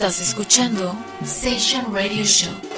Estás escuchando Session Radio Show.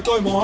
对么？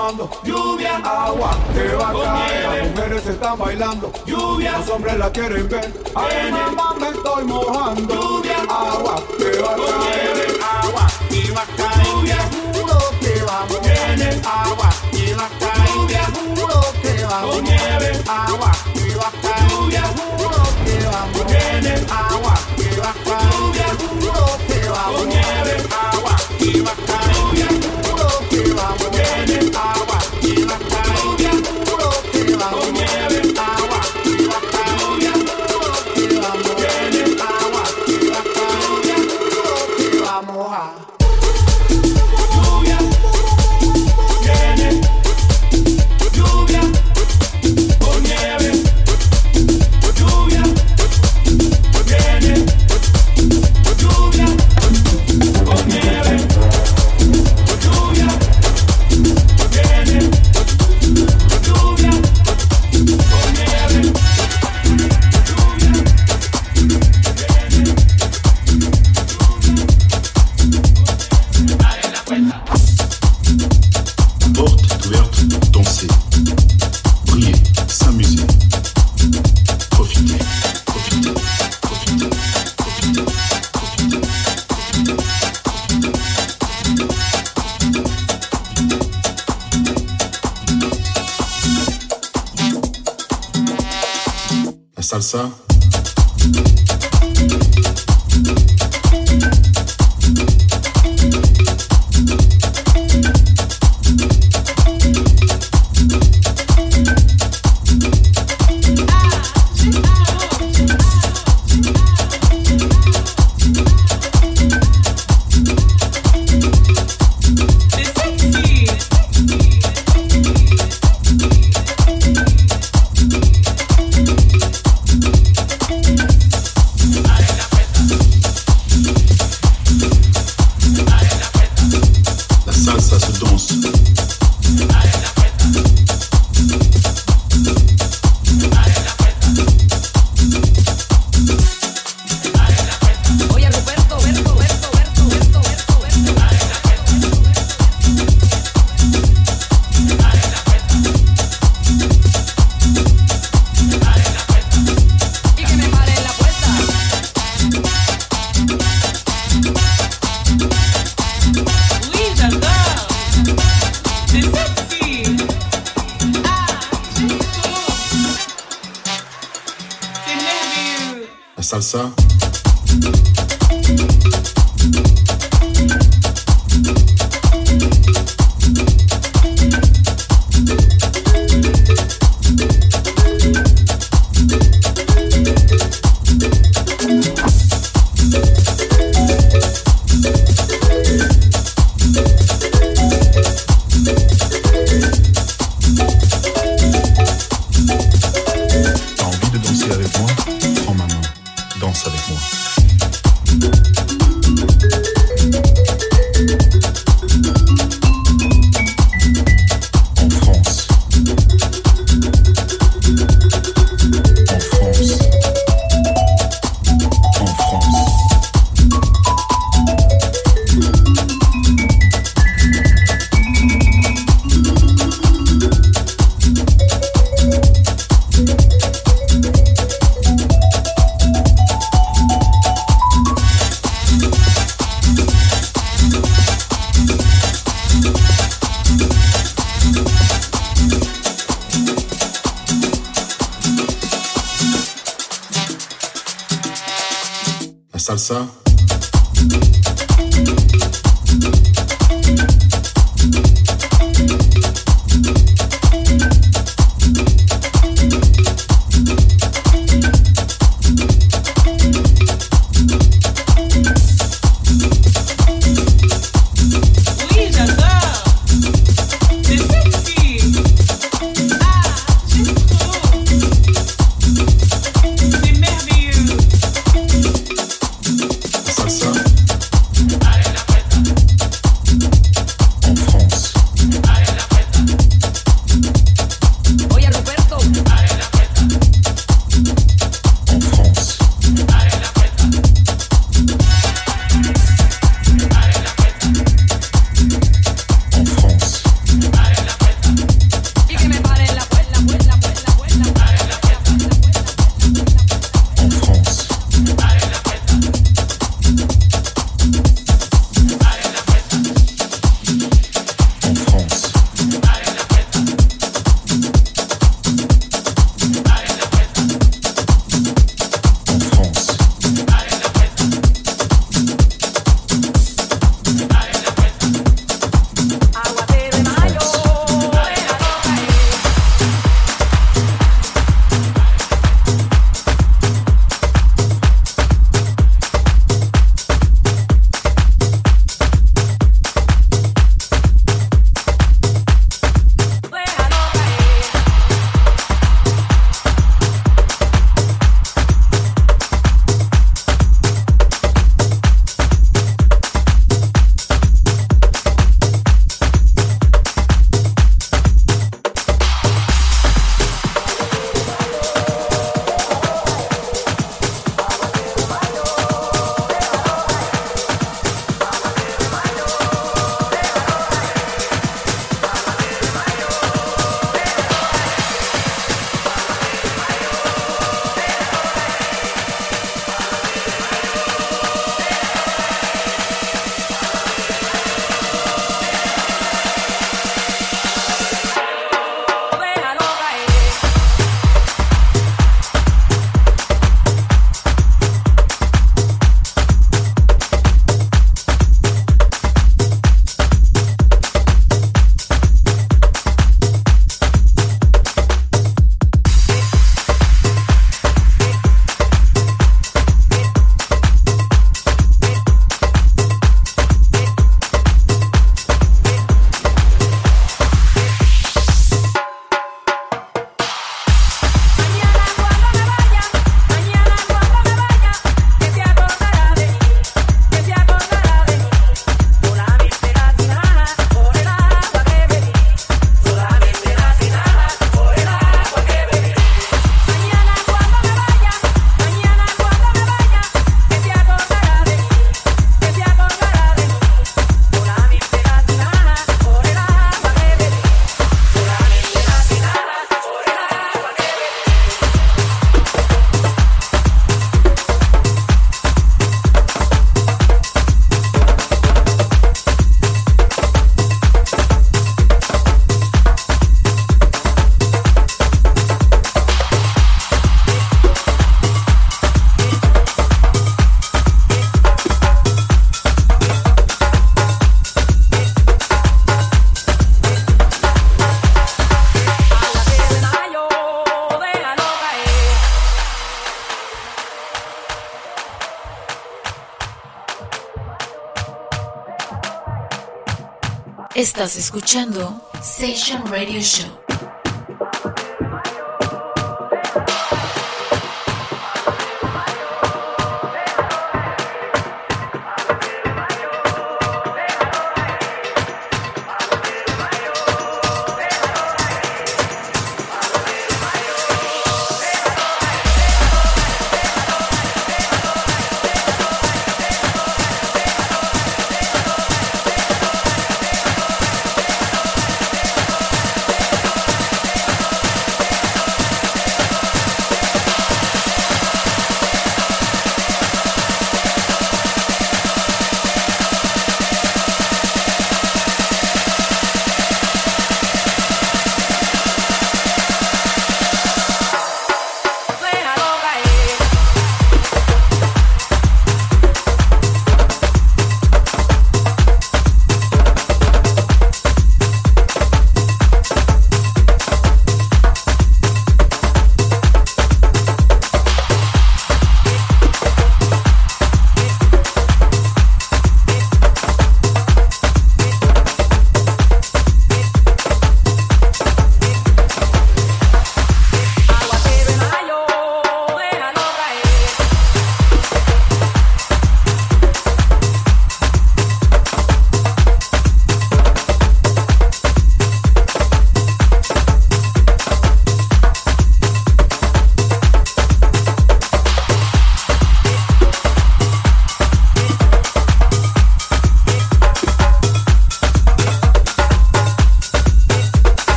Salsa. Estás escuchando Session Radio Show.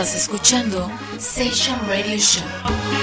Estás escuchando Session Radio Show.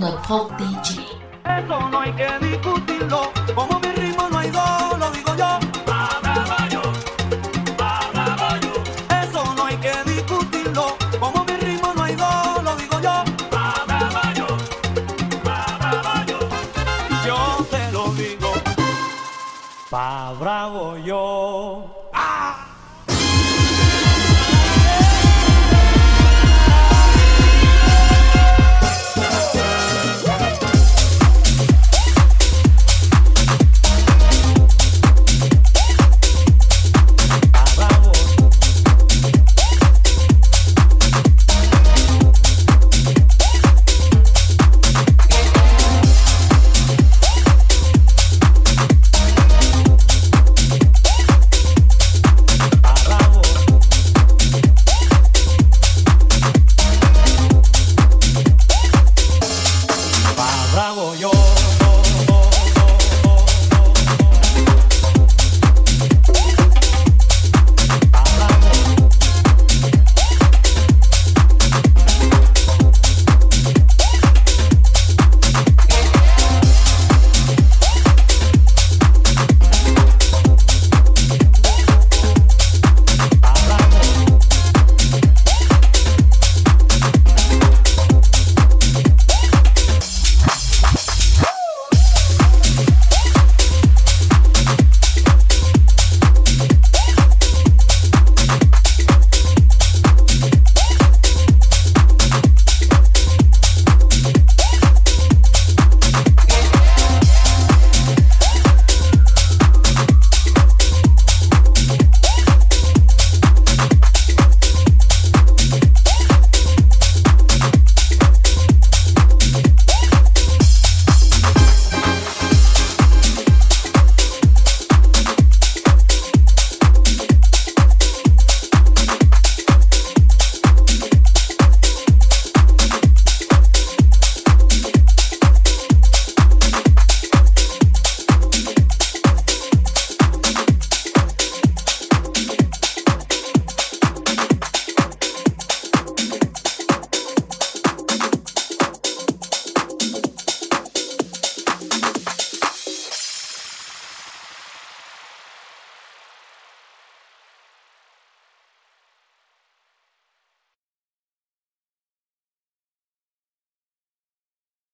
the Pope Beach